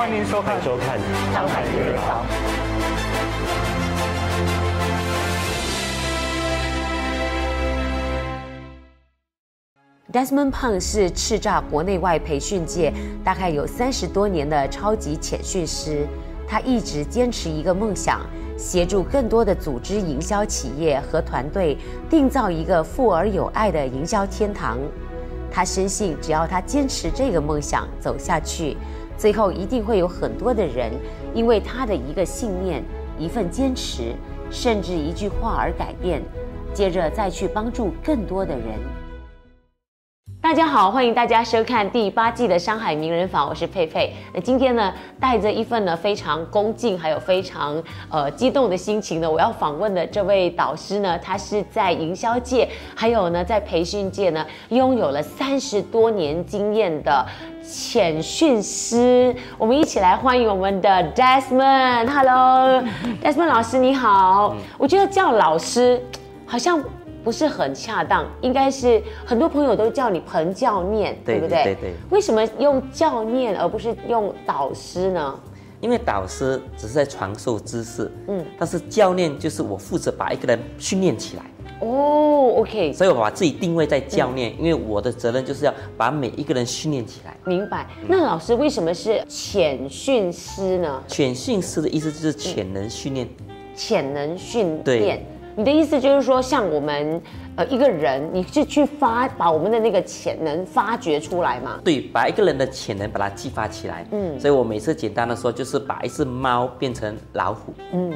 欢迎收看收看《上海名人房》。Desmond Pang 是叱咤国内外培训界大概有三十多年的超级潜训师，他一直坚持一个梦想，协助更多的组织、营销企业和团队缔造一个富而有爱的营销天堂。他深信，只要他坚持这个梦想走下去，最后一定会有很多的人因为他的一个信念、一份坚持，甚至一句话而改变，接着再去帮助更多的人。大家好，欢迎大家收看第八季的《上海名人坊》，我是佩佩。那今天呢，带着一份呢非常恭敬，还有非常呃激动的心情呢，我要访问的这位导师呢，他是在营销界，还有呢在培训界呢，拥有了三十多年经验的潜训师。我们一起来欢迎我们的 Desmond。Hello，Desmond 老师你好。我觉得叫老师好像。不是很恰当，应该是很多朋友都叫你彭教练，对不对？对对。为什么用教练而不是用导师呢？因为导师只是在传授知识，嗯，但是教练就是我负责把一个人训练起来。哦，OK。所以我把自己定位在教练，因为我的责任就是要把每一个人训练起来。明白。那老师为什么是潜训师呢？潜训师的意思就是潜能训练。潜能训练。你的意思就是说，像我们呃一个人，你是去发把我们的那个潜能发掘出来嘛？对，把一个人的潜能把它激发起来。嗯，所以我每次简单的说，就是把一只猫变成老虎。嗯，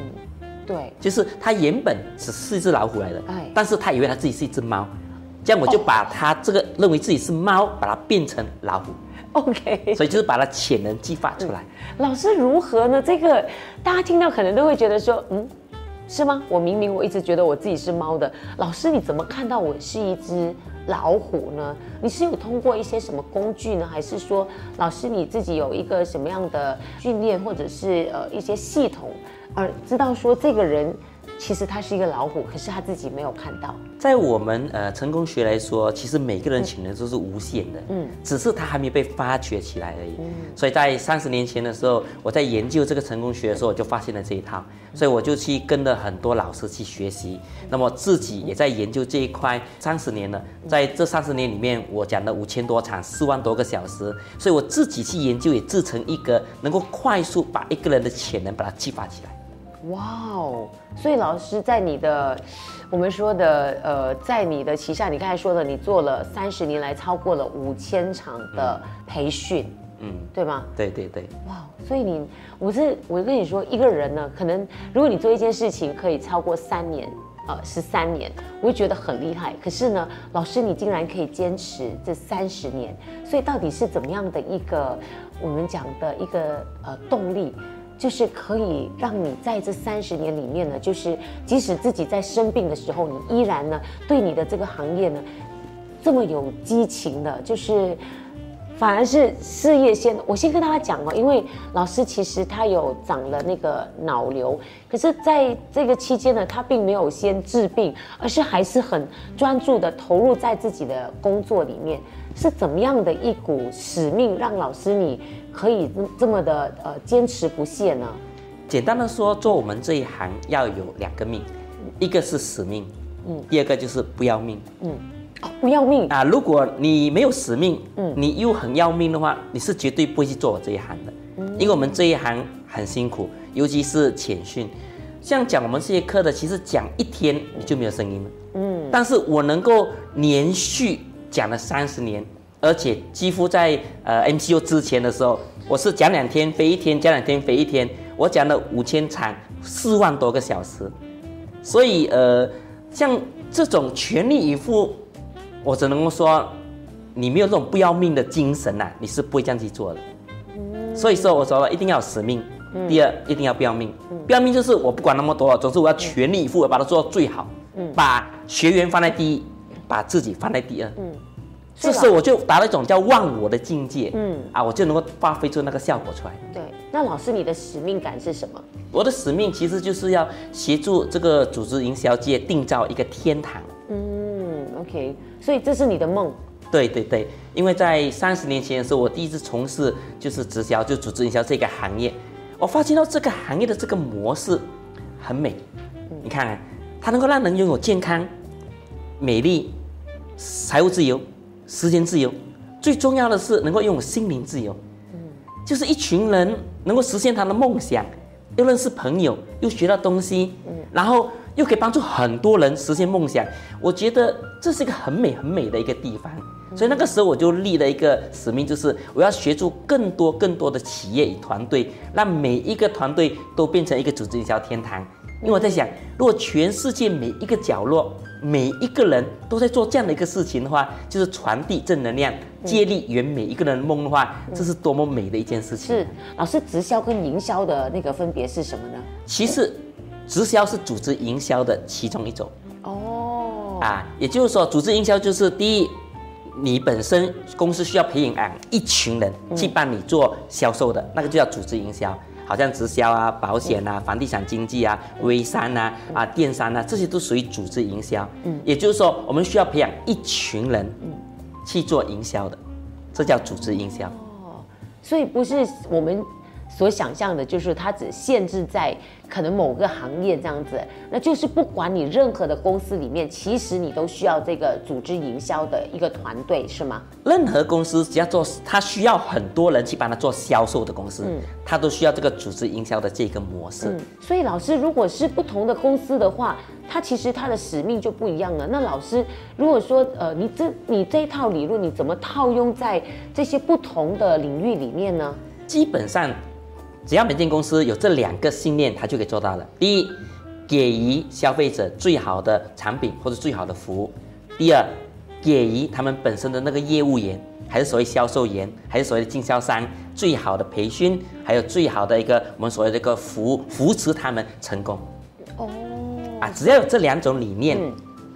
对，就是它原本只是一只老虎来的，哎，但是它以为它自己是一只猫，这样我就把它这个认为自己是猫，把它变成老虎。OK，所以就是把它潜能激发出来。老师如何呢？这个大家听到可能都会觉得说，嗯。是吗？我明明我一直觉得我自己是猫的，老师你怎么看到我是一只老虎呢？你是有通过一些什么工具呢，还是说老师你自己有一个什么样的训练，或者是呃一些系统，而知道说这个人？其实他是一个老虎，可是他自己没有看到。在我们呃成功学来说，其实每个人潜能都是无限的，嗯，只是他还没被发掘起来而已。嗯，所以在三十年前的时候，我在研究这个成功学的时候，我就发现了这一套，所以我就去跟了很多老师去学习。那么自己也在研究这一块三十年了，在这三十年里面，我讲了五千多场，四万多个小时，所以我自己去研究，也制成一个能够快速把一个人的潜能把它激发起来。哇哦！所以老师在你的，我们说的呃，在你的旗下，你刚才说的，你做了三十年来超过了五千场的培训，嗯，对吗？对对对。哇！所以你，我是我跟你说，一个人呢，可能如果你做一件事情可以超过三年，呃，十三年，我会觉得很厉害。可是呢，老师你竟然可以坚持这三十年，所以到底是怎么样的一个我们讲的一个呃动力？就是可以让你在这三十年里面呢，就是即使自己在生病的时候，你依然呢对你的这个行业呢这么有激情的，就是反而是事业先。我先跟大家讲哦，因为老师其实他有长了那个脑瘤，可是在这个期间呢，他并没有先治病，而是还是很专注的投入在自己的工作里面。是怎么样的一股使命，让老师你可以这么的呃坚持不懈呢？简单的说，做我们这一行要有两个命，一个是使命，嗯，第二个就是不要命，嗯，哦，不要命。啊！如果你没有使命，嗯，你又很要命的话，你是绝对不会去做我这一行的，嗯，因为我们这一行很辛苦，尤其是潜训，像讲我们这些课的，其实讲一天你就没有声音了，嗯，但是我能够连续。讲了三十年，而且几乎在呃 MCU 之前的时候，我是讲两天飞一天，讲两天飞一天。我讲了五千场，四万多个小时。所以呃，像这种全力以赴，我只能够说，你没有这种不要命的精神呐，你是不会这样去做的。所以说，我说了一定要有使命，第二一定要不要命。不要命就是我不管那么多，总之我要全力以赴，把它做到最好，把学员放在第一。把自己放在第二，这时候我就达到一种叫忘我的境界，嗯，啊，我就能够发挥出那个效果出来。对，那老师你的使命感是什么？我的使命其实就是要协助这个组织营销界缔造一个天堂。嗯，OK，所以这是你的梦，对对对，因为在三十年前的时候，我第一次从事就是直销，就组织营销这个行业，我发现到这个行业的这个模式很美。你看看，它能够让人拥有健康、美丽、财务自由、时间自由，最重要的是能够拥有心灵自由。嗯就是一群人能够实现他的梦想，又认识朋友，又学到东西，嗯然后又可以帮助很多人实现梦想。我觉得这是一个很美很美的一个地方。所以那个时候我就立了一个使命，就是我要协助更多更多的企业与团队，让每一个团队都变成一个组织营销天堂。因为我在想，如果全世界每一个角落，每一个人都在做这样的一个事情的话，就是传递正能量，接力圆每一个人的梦的话，这是多么美的一件事情。是老师，直销跟营销的那个分别是什么呢？其实，直销是组织营销的其中一种。哦。啊，也就是说，组织营销就是第一，你本身公司需要培养一群人去帮你做销售的，那个就叫组织营销。好像直销啊、保险啊、房地产经纪啊、微商啊、啊电商啊，这些都属于组织营销。嗯，也就是说，我们需要培养一群人，去做营销的，这叫组织营销。哦，所以不是我们。所想象的就是它只限制在可能某个行业这样子，那就是不管你任何的公司里面，其实你都需要这个组织营销的一个团队，是吗？任何公司只要做，它需要很多人去帮他做销售的公司，嗯，它都需要这个组织营销的这个模式。嗯，所以老师，如果是不同的公司的话，它其实它的使命就不一样了。那老师，如果说呃，你这你这一套理论，你怎么套用在这些不同的领域里面呢？基本上。只要每间公司有这两个信念，它就可以做到了。第一，给予消费者最好的产品或者最好的服务；第二，给予他们本身的那个业务员，还是所谓销售员，还是所谓的经销商最好的培训，还有最好的一个我们所谓的一个服务，扶持他们成功。哦，啊，只要有这两种理念，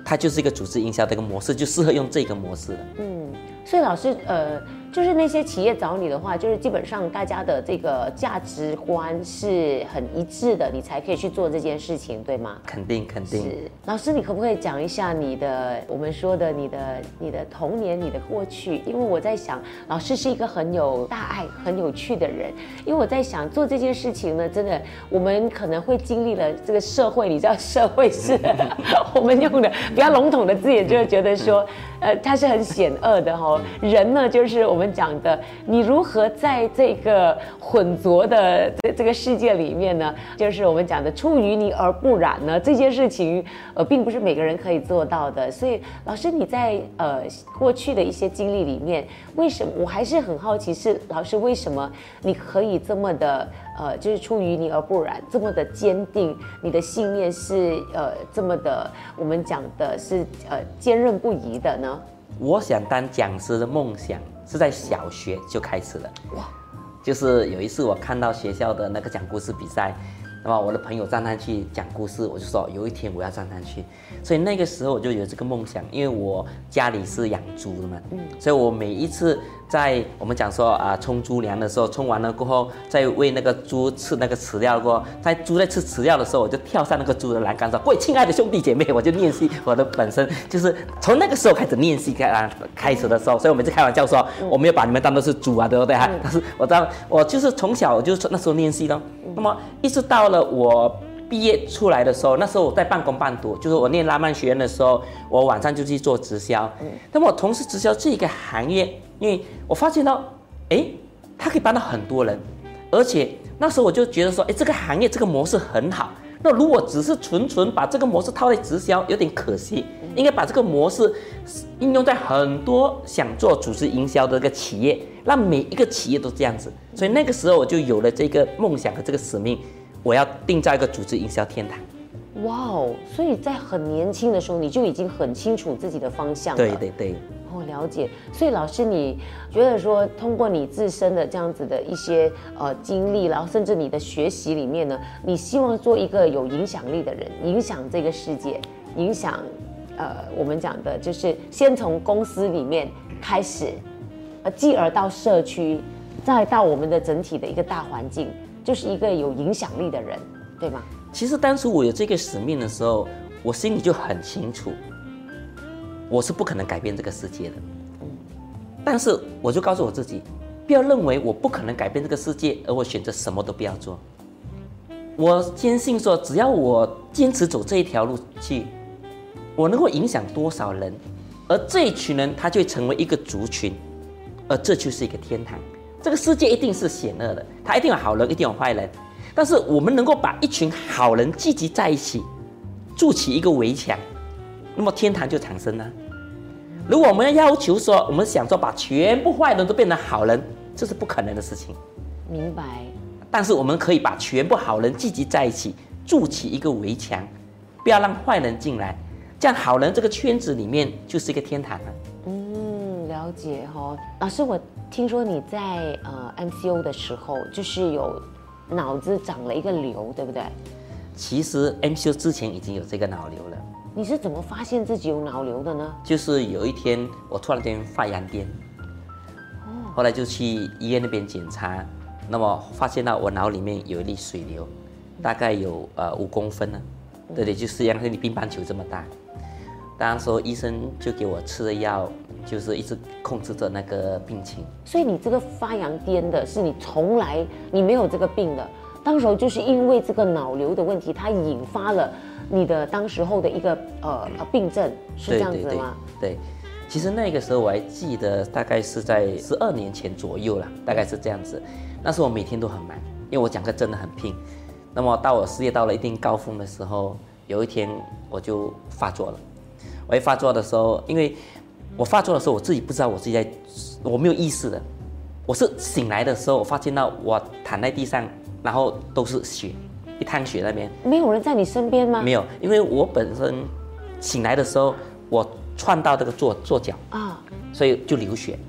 它就是一个组织营销的一个模式，就适合用这个模式了。嗯，所以老师，呃。就是那些企业找你的话，就是基本上大家的这个价值观是很一致的，你才可以去做这件事情，对吗？肯定肯定。是老师，你可不可以讲一下你的我们说的你的你的童年，你的过去？因为我在想，老师是一个很有大爱、很有趣的人。因为我在想做这件事情呢，真的我们可能会经历了这个社会，你知道 社会是我们用的比较笼统的字眼，就是觉得说。呃，它是很险恶的哈。人呢，就是我我们讲的，你如何在这个混浊的这这个世界里面呢？就是我们讲的出淤泥而不染呢？这件事情，呃，并不是每个人可以做到的。所以，老师你在呃过去的一些经历里面，为什么我还是很好奇？是老师为什么你可以这么的？呃，就是出淤泥而不染，这么的坚定，你的信念是呃这么的，我们讲的是呃坚韧不移的呢。我想当讲师的梦想是在小学就开始了，哇，就是有一次我看到学校的那个讲故事比赛。那么我的朋友站上去讲故事，我就说有一天我要站上去，所以那个时候我就有这个梦想，因为我家里是养猪的嘛，嗯，所以我每一次在我们讲说啊冲猪粮的时候，冲完了过后，再喂那个猪吃那个饲料过，在猪在吃饲料的时候，我就跳上那个猪的栏杆说：“各位亲爱的兄弟姐妹，我就练习 我的本身就是从那个时候开始练习开啊开始的时候，所以我每次开玩笑说我没有把你们当做是猪啊，对不对？哈？但是我当我就是从小就那时候练习的。那么一直到了我毕业出来的时候，那时候我在半工半读，就是我念拉曼学院的时候，我晚上就去做直销。嗯，那么我从事直销这一个行业，因为我发现到，哎，它可以帮到很多人，而且那时候我就觉得说，哎，这个行业这个模式很好。那如果只是纯纯把这个模式套在直销，有点可惜。应该把这个模式应用在很多想做组织营销的一个企业，让每一个企业都这样子。所以那个时候我就有了这个梦想和这个使命，我要定在一个组织营销天堂。哇哦！所以在很年轻的时候，你就已经很清楚自己的方向了。对对对。哦，了解。所以老师，你觉得说，通过你自身的这样子的一些呃经历，然后甚至你的学习里面呢，你希望做一个有影响力的人，影响这个世界，影响。呃，我们讲的就是先从公司里面开始，呃，继而到社区，再到我们的整体的一个大环境，就是一个有影响力的人，对吗？其实当初我有这个使命的时候，我心里就很清楚，我是不可能改变这个世界的，但是我就告诉我自己，不要认为我不可能改变这个世界，而我选择什么都不要做。我坚信说，只要我坚持走这一条路去，我能够影响多少人，而这一群人他就会成为一个族群，而这就是一个天堂。这个世界一定是险恶的，他一定有好人，一定有坏人。但是我们能够把一群好人聚集在一起，筑起一个围墙，那么天堂就产生了。如果我们要求说，我们想说把全部坏人都变成好人，这是不可能的事情。明白。但是我们可以把全部好人聚集在一起，筑起一个围墙，不要让坏人进来，这样好人这个圈子里面就是一个天堂了。嗯，了解哈。老师，我听说你在呃 MCO 的时候，就是有脑子长了一个瘤，对不对？其实 MCO 之前已经有这个脑瘤了。你是怎么发现自己有脑瘤的呢？就是有一天我突然间发羊癫，后来就去医院那边检查。那么发现到我脑里面有一粒水瘤，大概有呃五公分呢，对对，就是像你乒乓球这么大。当时医生就给我吃的药，就是一直控制着那个病情。所以你这个发扬癫的是你从来你没有这个病的，当时候就是因为这个脑瘤的问题，它引发了你的当时候的一个呃呃病症，是这样子吗？对。其实那个时候我还记得，大概是在十二年前左右了，大概是这样子。那时候我每天都很忙，因为我讲课真的很拼。那么到我事业到了一定高峰的时候，有一天我就发作了。我一发作的时候，因为我发作的时候我自己不知道我自己在，我没有意识的。我是醒来的时候，我发现到我躺在地上，然后都是血，一滩血那边。没有人在你身边吗？没有，因为我本身醒来的时候我。窜到这个坐坐脚啊，所以就流血，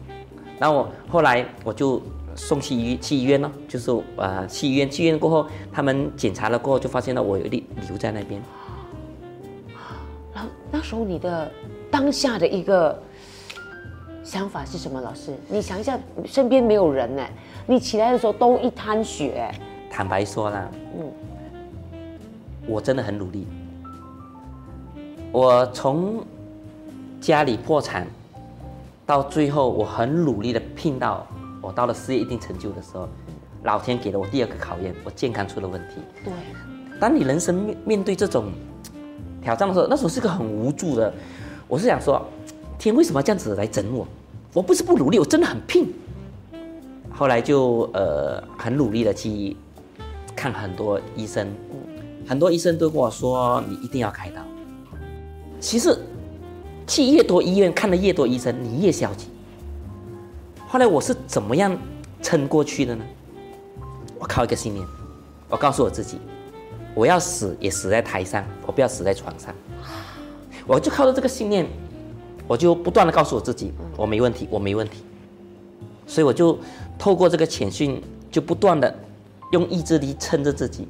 然后我后来我就送去医去医院咯，就是呃去医院去医院过后，他们检查了过后就发现了我有一粒瘤在那边。那时候你的当下的一个想法是什么？老师，你想一下，身边没有人呢，你起来的时候都一滩血。坦白说啦，嗯，我真的很努力，我从。家里破产，到最后我很努力的拼到我到了事业一定成就的时候，老天给了我第二个考验，我健康出了问题。对，当你人生面面对这种挑战的时候，那时候是个很无助的。我是想说，天为什么这样子来整我？我不是不努力，我真的很拼。后来就呃很努力的去看很多医生，很多医生都跟我说你一定要开刀。其实。去越多医院看的越多医生，你越消极。后来我是怎么样撑过去的呢？我靠一个信念，我告诉我自己，我要死也死在台上，我不要死在床上。我就靠着这个信念，我就不断的告诉我自己，我没问题，我没问题。所以我就透过这个潜训，就不断的用意志力撑着自己，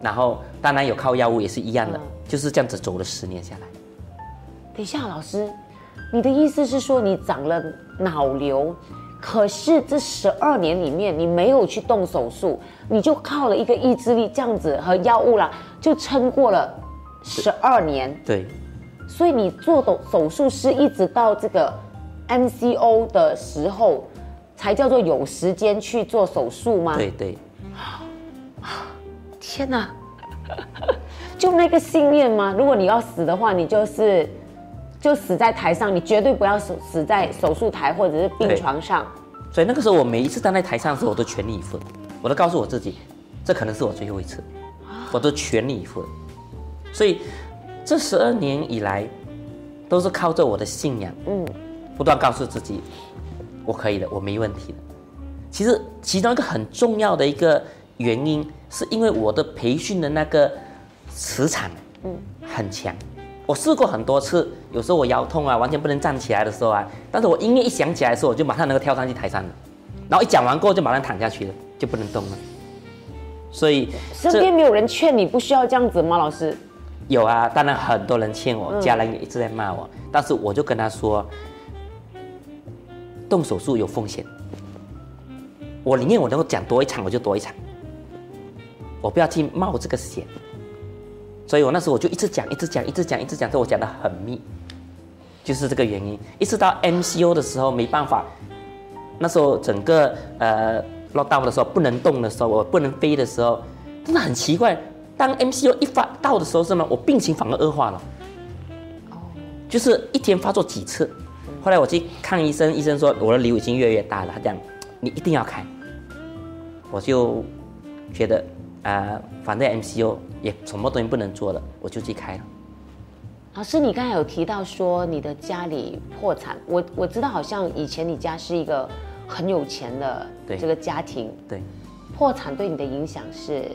然后当然有靠药物也是一样的，就是这样子走了十年下来。等一下，老师，你的意思是说你长了脑瘤，可是这十二年里面你没有去动手术，你就靠了一个意志力这样子和药物啦，就撑过了十二年。对。所以你做手手术是一直到这个 MCO 的时候，才叫做有时间去做手术吗？对对。天哪！就那个信念吗？如果你要死的话，你就是。就死在台上，你绝对不要死死在手术台或者是病床上。所以那个时候，我每一次站在台上的时候，我都全力以赴，我都告诉我自己，这可能是我最后一次，我都全力以赴了。所以这十二年以来，都是靠着我的信仰，嗯，不断告诉自己，我可以的，我没问题的。其实其中一个很重要的一个原因，是因为我的培训的那个磁场，嗯，很强。我试过很多次，有时候我腰痛啊，完全不能站起来的时候啊，但是我音乐一响起来的时候，我就马上能够跳上去台上了，然后一讲完过后就马上躺下去了，就不能动了。所以身边没有人劝你不需要这样子吗？老师？有啊，当然很多人劝我，家人也一直在骂我，但是我就跟他说，动手术有风险，我宁愿我能够讲多一场我就多一场，我不要去冒这个险。所以我那时候我就一直讲，一直讲，一直讲，一直讲，这我讲的很密，就是这个原因。一直到 MCO 的时候没办法，那时候整个呃落到的时候不能动的时候，我不能飞的时候，真的很奇怪。当 MCO 一发到的时候，是吗？我病情反而恶化了。哦，就是一天发作几次。后来我去看医生，医生说我的瘤已经越来越大了，他讲你一定要开。我就觉得啊，反正 MCO 也什么东西不能做了，我就去开了。老师，你刚才有提到说你的家里破产，我我知道好像以前你家是一个很有钱的这个家庭，对，破产对你的影响是？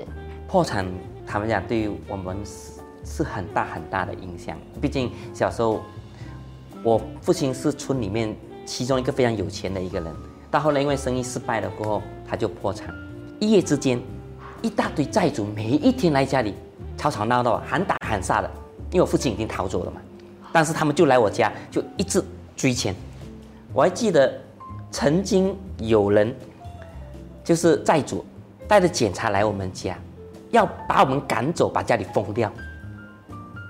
破产，他们讲对于我们是是很大很大的影响。毕竟小时候，我父亲是村里面其中一个非常有钱的一个人，到后来因为生意失败了过后，他就破产。一夜之间，一大堆债主每一天来家里吵吵闹闹，喊打喊杀的。因为我父亲已经逃走了嘛，但是他们就来我家，就一直追钱。我还记得曾经有人就是债主带着检查来我们家，要把我们赶走，把家里封掉。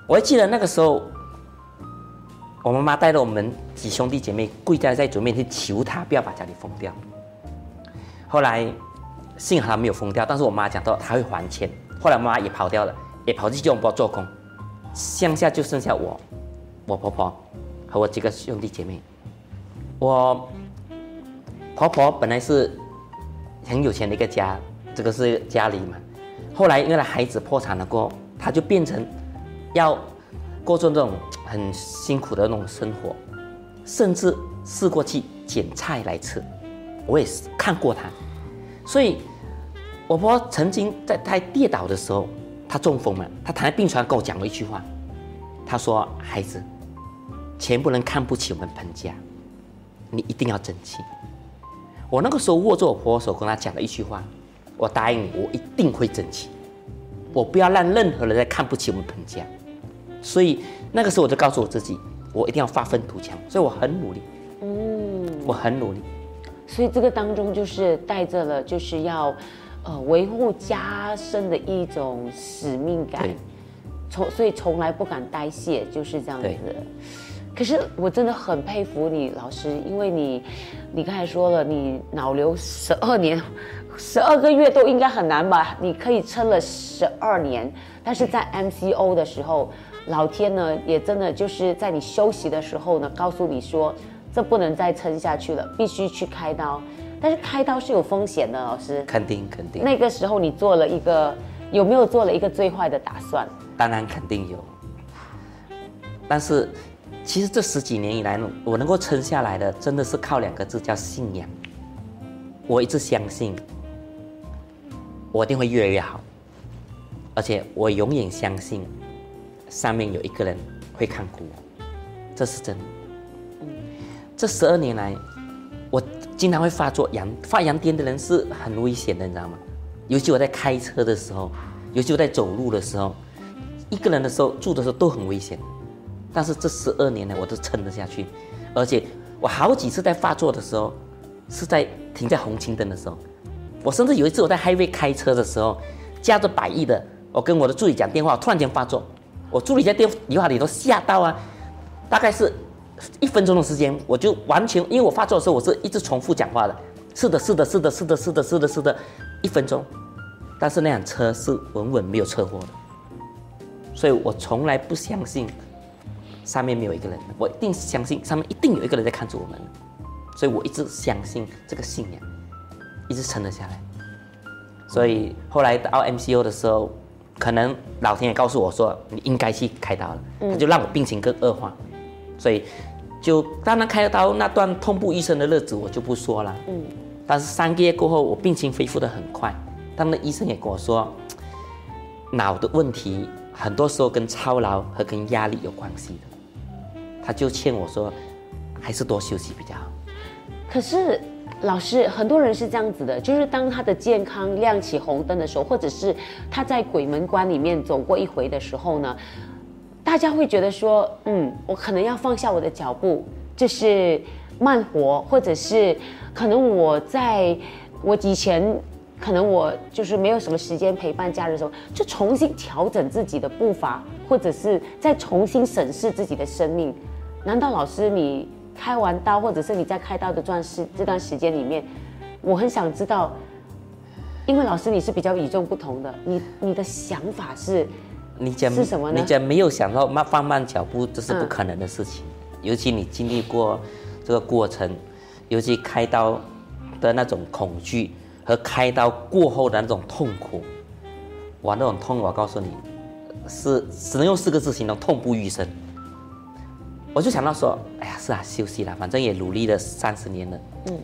我还记得那个时候，我妈妈带着我们几兄弟姐妹跪在债主面前求他不要把家里封掉。后来幸好他没有封掉，但是我妈讲到他会还钱。后来妈妈也跑掉了，也跑去叫我们做工。乡下就剩下我、我婆婆和我几个兄弟姐妹。我婆婆本来是很有钱的一个家，这个是家里嘛。后来因为孩子破产了过后，她就变成要过着这种很辛苦的那种生活，甚至试过去捡菜来吃。我也是看过她，所以我婆婆曾经在她跌倒的时候。她中风了，她躺在病床上跟我讲了一句话，她说：“孩子，钱不能看不起我们彭家，你一定要争气。”我那个时候握着我婆婆手跟她讲了一句话：“我答应你，我一定会争气，我不要让任何人再看不起我们彭家。”所以那个时候我就告诉我自己，我一定要发愤图强，所以我很努力。嗯，我很努力。所以这个当中就是带着了，就是要。呃，维护家生的一种使命感，从所以从来不敢怠懈，就是这样子。可是我真的很佩服你老师，因为你，你刚才说了，你脑瘤十二年，十二个月都应该很难吧？你可以撑了十二年，但是在 MCO 的时候，老天呢也真的就是在你休息的时候呢，告诉你说，这不能再撑下去了，必须去开刀。但是开刀是有风险的，老师。肯定肯定。那个时候你做了一个，有没有做了一个最坏的打算？当然肯定有。但是，其实这十几年以来，我能够撑下来的，真的是靠两个字，叫信仰。我一直相信，我一定会越来越好。而且我永远相信，上面有一个人会看顾我，这是真的。这十二年来。我经常会发作羊发羊癫的人是很危险的，你知道吗？尤其我在开车的时候，尤其我在走路的时候，一个人的时候住的时候都很危险。但是这十二年呢，我都撑得下去，而且我好几次在发作的时候，是在停在红青灯的时候。我甚至有一次我在海外开车的时候，驾着百亿的，我跟我的助理讲电话，突然间发作，我助理在电话里都吓到啊，大概是。一分钟的时间，我就完全，因为我发作的时候，我是一直重复讲话的。是的，是的，是的，是的，是的，是的，是的，一分钟。但是那辆车是稳稳没有车祸的，所以我从来不相信上面没有一个人，我一定相信上面一定有一个人在看着我们。所以我一直相信这个信仰，一直撑了下来。所以后来到 MCO 的时候，可能老天爷告诉我说你应该去开刀了，他就让我病情更恶化。所以，就当然开刀那段痛不欲生的日子，我就不说了。嗯，但是三个月过后，我病情恢复的很快。他们的医生也跟我说，脑的问题很多时候跟操劳和跟压力有关系的。他就劝我说，还是多休息比较好。可是老师，很多人是这样子的，就是当他的健康亮起红灯的时候，或者是他在鬼门关里面走过一回的时候呢？大家会觉得说，嗯，我可能要放下我的脚步，就是慢活，或者是可能我在我以前，可能我就是没有什么时间陪伴家人的时候，就重新调整自己的步伐，或者是再重新审视自己的生命。难道老师你开完刀，或者是你在开刀的这段时这段时间里面，我很想知道，因为老师你是比较与众不同的，你你的想法是，你讲是什么呢你讲没有想到慢放慢脚步，这是不可能的事情。尤其你经历过这个过程，尤其开刀的那种恐惧和开刀过后的那种痛苦，哇，那种痛，我告诉你，是只能用四个字形容：痛不欲生。我就想到说，哎呀，是啊，休息了，反正也努力了三十年了，嗯，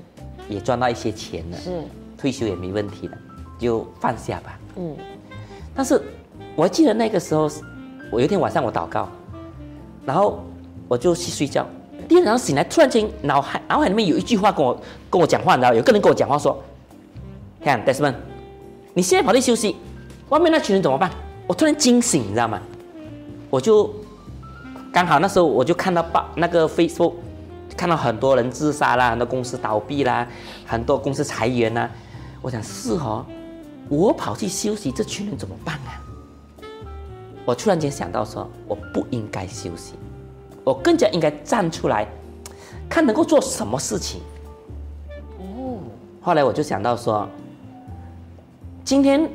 也赚到一些钱了，是退休也没问题了，就放下吧。嗯，但是我还记得那个时候，我有一天晚上我祷告，然后我就去睡觉，第二天早上醒来，突然间脑海脑海里面有一句话跟我跟我讲话，你知道，有个人跟我讲话说，看 Desmond，你现在跑去休息，外面那群人怎么办？我突然惊醒，你知道吗？我就刚好那时候我就看到报那个 Facebook，看到很多人自杀啦，很多公司倒闭啦，很多公司裁员啦。我想是哦，我跑去休息，这群人怎么办啊？我突然间想到说，我不应该休息，我更加应该站出来，看能够做什么事情。哦，后来我就想到说，今天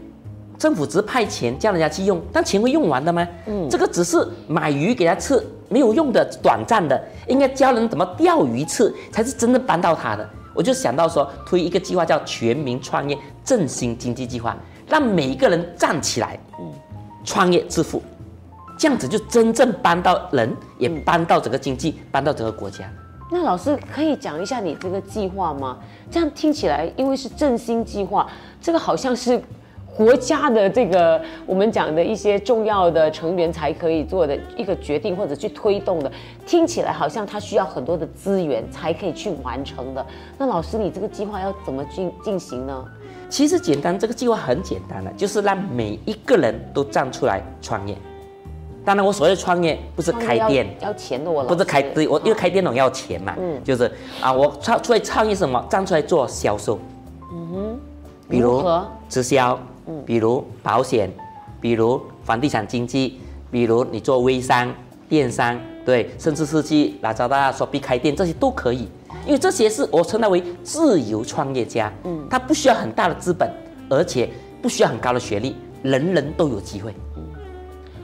政府只是派钱叫人家去用，但钱会用完的吗？嗯，这个只是买鱼给他吃，没有用的，短暂的，应该教人怎么钓鱼吃，才是真正帮到他的。我就想到说，推一个计划叫全民创业振兴经济计划，让每一个人站起来，嗯，创业致富，这样子就真正帮到人，也帮到整个经济，帮到整个国家。那老师可以讲一下你这个计划吗？这样听起来，因为是振兴计划，这个好像是国家的这个我们讲的一些重要的成员才可以做的一个决定或者去推动的，听起来好像它需要很多的资源才可以去完成的。那老师，你这个计划要怎么进进行呢？其实简单，这个计划很简单的，就是让每一个人都站出来创业。当然，我所谓的创业不是开店，要钱的我不是开对，我因为开店总要钱嘛，嗯，就是啊，我创出来创业什么，站出来做销售，嗯哼，比如直销，嗯，比如保险，比如房地产经纪，比如你做微商、电商，对，甚至是去拉扎达、说必开店，这些都可以，因为这些是我称它为自由创业家，嗯，他不需要很大的资本，而且不需要很高的学历，人人都有机会。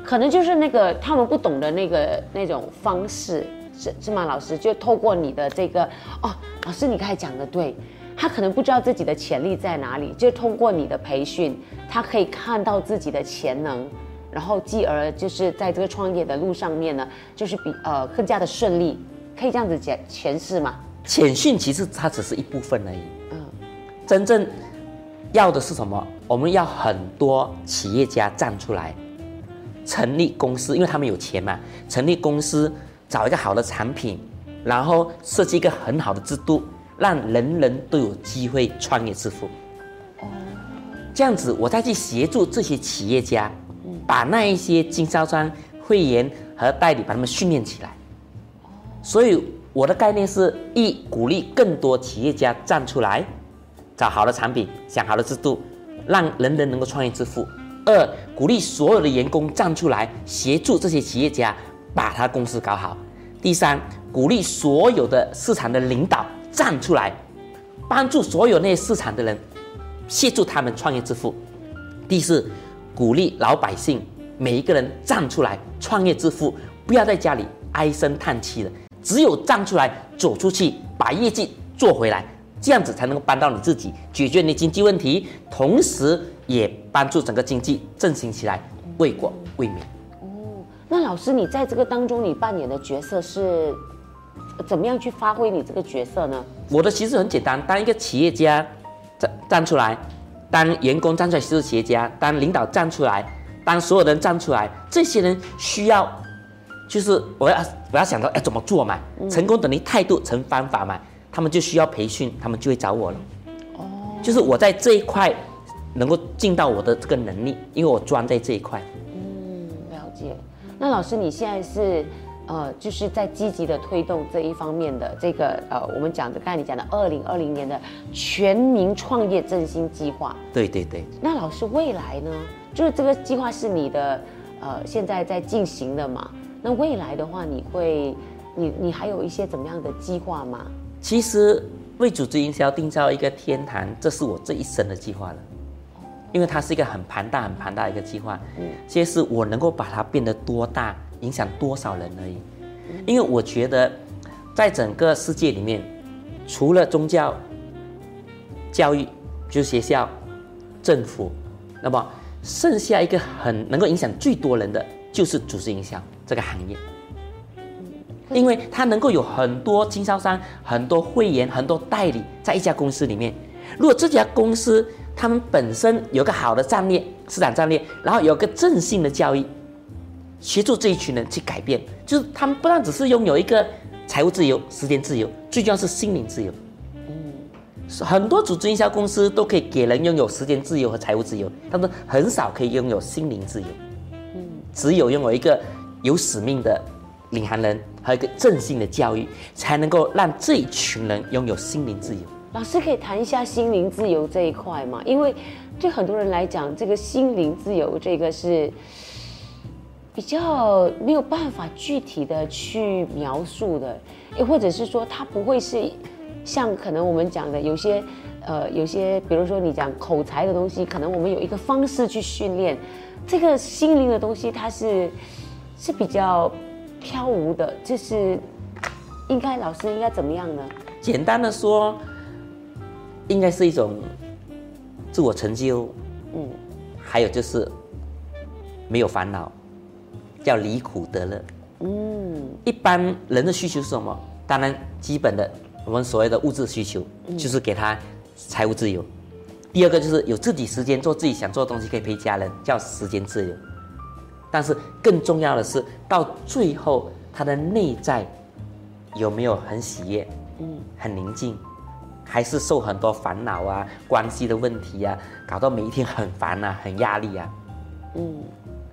可能就是那个他们不懂的那个那种方式，是是吗？老师？就透过你的这个哦，老师你刚才讲的对，他可能不知道自己的潜力在哪里，就通过你的培训，他可以看到自己的潜能，然后继而就是在这个创业的路上面呢，就是比呃更加的顺利，可以这样子解诠释吗？潜训其实它只是一部分而已，嗯，真正要的是什么？我们要很多企业家站出来。成立公司，因为他们有钱嘛。成立公司，找一个好的产品，然后设计一个很好的制度，让人人都有机会创业致富。哦，这样子，我再去协助这些企业家，把那一些经销商、会员和代理把他们训练起来。所以我的概念是一鼓励更多企业家站出来，找好的产品，想好的制度，让人人能够创业致富。二鼓励所有的员工站出来协助这些企业家把他公司搞好。第三，鼓励所有的市场的领导站出来，帮助所有那些市场的人协助他们创业致富。第四，鼓励老百姓每一个人站出来创业致富，不要在家里唉声叹气的，只有站出来走出去，把业绩做回来。这样子才能够帮到你自己，解决你经济问题，同时也帮助整个经济振兴起来，为国为民。哦，那老师，你在这个当中，你扮演的角色是怎么样去发挥你这个角色呢？我的其实很简单，当一个企业家站站出来，当员工站出来是企业家，当领导站出来，当所有人站出来，这些人需要，就是我要我要想到要怎么做嘛？成功等于态度成方法嘛？他们就需要培训，他们就会找我了。哦，就是我在这一块能够尽到我的这个能力，因为我专在这一块。嗯，了解。那老师，你现在是呃，就是在积极的推动这一方面的这个呃，我们讲的刚才你讲的二零二零年的全民创业振兴计划。对对对。那老师未来呢？就是这个计划是你的呃，现在在进行的嘛？那未来的话，你会你你还有一些怎么样的计划吗？其实为组织营销定造一个天堂，这是我这一生的计划了。因为它是一个很庞大、很庞大的一个计划，嗯，这是我能够把它变得多大，影响多少人而已。因为我觉得，在整个世界里面，除了宗教、教育，就是学校、政府，那么剩下一个很能够影响最多人的，就是组织营销这个行业。因为它能够有很多经销商、很多会员、很多代理在一家公司里面。如果这家公司，他们本身有个好的战略，市场战略，然后有个正性的教育，协助这一群人去改变，就是他们不但只是拥有一个财务自由、时间自由，最重要是心灵自由。嗯，很多组织营销公司都可以给人拥有时间自由和财务自由，但是很少可以拥有心灵自由。嗯，只有拥有一个有使命的领航人和一个正性的教育，才能够让这一群人拥有心灵自由。老师可以谈一下心灵自由这一块吗？因为对很多人来讲，这个心灵自由这个是比较没有办法具体的去描述的，又或者是说，它不会是像可能我们讲的有些呃有些，比如说你讲口才的东西，可能我们有一个方式去训练这个心灵的东西，它是是比较飘无的，就是应该老师应该怎么样呢？简单的说。应该是一种自我成就，嗯，还有就是没有烦恼，叫离苦得乐，嗯，一般人的需求是什么？当然基本的我们所谓的物质需求，就是给他财务自由。第二个就是有自己时间做自己想做的东西，可以陪家人，叫时间自由。但是更重要的是，到最后他的内在有没有很喜悦，嗯，很宁静。还是受很多烦恼啊、关系的问题啊，搞到每一天很烦啊、很压力啊。嗯，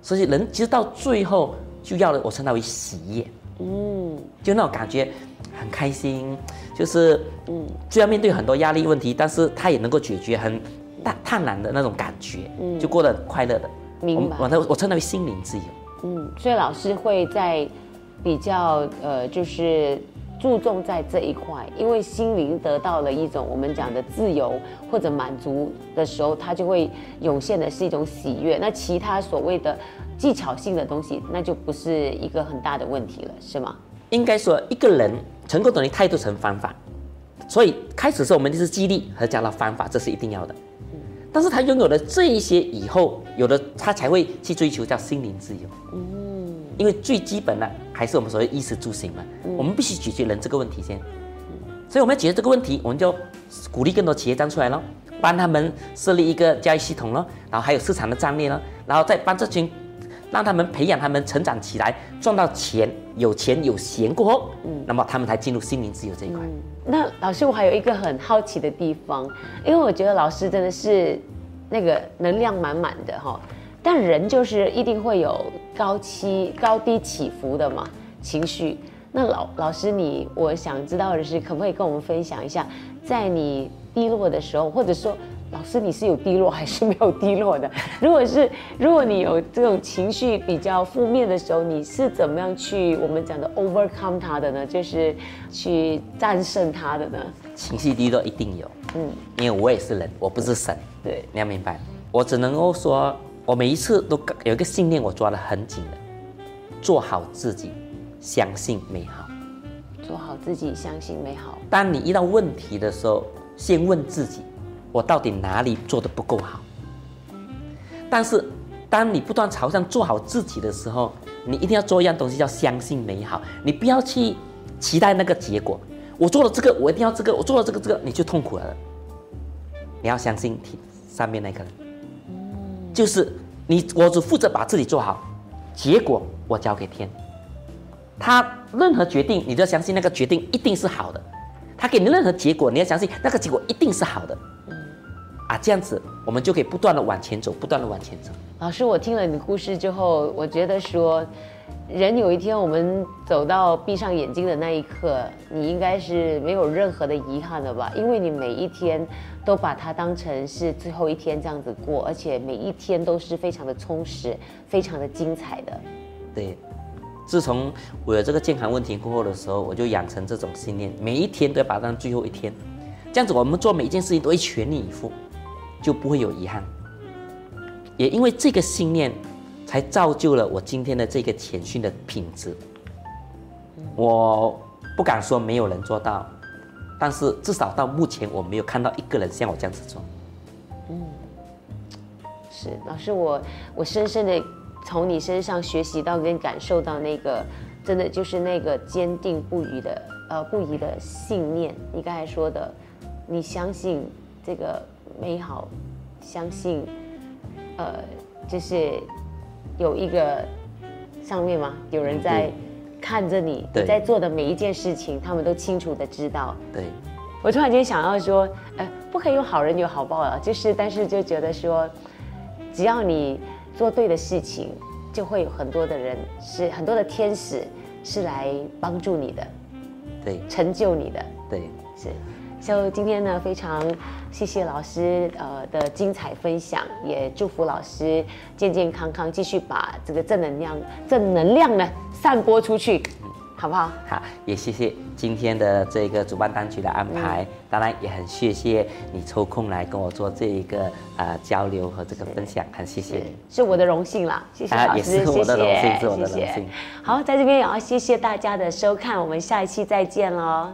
所以人其实到最后就要了，我称它为喜悦。嗯，就那种感觉很开心，就是嗯，虽然面对很多压力问题，但是他也能够解决很大贪婪的那种感觉，嗯，就过得快乐的。明白。我我称它为心灵自由。嗯，所以老师会在比较呃，就是。注重在这一块，因为心灵得到了一种我们讲的自由或者满足的时候，它就会涌现的是一种喜悦。那其他所谓的技巧性的东西，那就不是一个很大的问题了，是吗？应该说，一个人成功等于态度成方法，所以开始时候我们就是激励和加了方法，这是一定要的。但是他拥有了这一些以后，有的他才会去追求叫心灵自由。嗯，因为最基本的还是我们所谓衣食住行嘛，我们必须解决人这个问题先。所以我们要解决这个问题，我们就鼓励更多企业站出来咯，帮他们设立一个交易系统咯，然后还有市场的战略咯，然后再帮这群，让他们培养他们成长起来，赚到钱，有钱有闲过后，嗯，那么他们才进入心灵自由这一块。那老师，我还有一个很好奇的地方，因为我觉得老师真的是那个能量满满的哈。但人就是一定会有高起高低起伏的嘛，情绪。那老老师你，我想知道的是，可不可以跟我们分享一下，在你低落的时候，或者说。老师，你是有低落还是没有低落的？如果是，如果你有这种情绪比较负面的时候，你是怎么样去我们讲的 overcome 它的呢？就是去战胜它的呢？情绪低落一定有，嗯，因为我也是人，我不是神，对，你要明白。我只能够说，我每一次都有一个信念，我抓得很紧的，做好自己，相信美好。做好自己，相信美好。当你遇到问题的时候，先问自己。我到底哪里做的不够好？但是，当你不断朝向做好自己的时候，你一定要做一样东西，叫相信美好。你不要去期待那个结果。我做了这个，我一定要这个；我做了这个，这个你就痛苦了。你要相信上面那个人，就是你。我只负责把自己做好，结果我交给天。他任何决定，你都要相信那个决定一定是好的。他给你任何结果，你要相信那个结果一定是好的。啊，这样子我们就可以不断的往前走，不断的往前走。老师，我听了你的故事之后，我觉得说，人有一天我们走到闭上眼睛的那一刻，你应该是没有任何的遗憾的吧？因为你每一天都把它当成是最后一天这样子过，而且每一天都是非常的充实、非常的精彩的。对，自从我有这个健康问题过后的时候，我就养成这种信念，每一天都要把它当最后一天。这样子，我们做每一件事情都会全力以赴，就不会有遗憾。也因为这个信念，才造就了我今天的这个潜训的品质。我不敢说没有人做到，但是至少到目前，我没有看到一个人像我这样子做。嗯，是老师，我我深深的从你身上学习到跟感受到那个，真的就是那个坚定不移的呃不移的信念。你刚才说的。你相信这个美好，相信，呃，就是有一个上面吗？有人在看着你你在做的每一件事情，他们都清楚的知道。对，我突然间想要说，呃，不可以用好人有好报啊，就是，但是就觉得说，只要你做对的事情，就会有很多的人是很多的天使是来帮助你的，对，成就你的，对，是。就今天呢，非常谢谢老师呃的精彩分享，也祝福老师健健康康，继续把这个正能量正能量呢散播出去，好不好？好，也谢谢今天的这个主办当局的安排，当然也很谢谢你抽空来跟我做这一个呃交流和这个分享，很谢谢，是我的荣幸啦，谢谢老师，谢谢，谢谢。好，在这边也要谢谢大家的收看，我们下一期再见喽。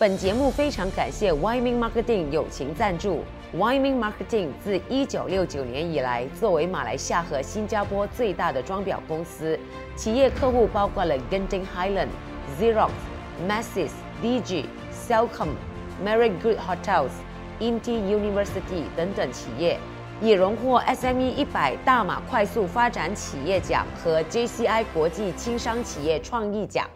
本节目非常感谢 Wyman Marketing 友情赞助。Wyman Marketing 自一九六九年以来，作为马来西亚和新加坡最大的装裱公司，企业客户包括了 Genting Highland、Xerox、Masses、DG、Cellcom、Marriott Good Hotels、Inti University 等等企业，也荣获 SME 一百大马快速发展企业奖和 JCI 国际轻商企业创意奖。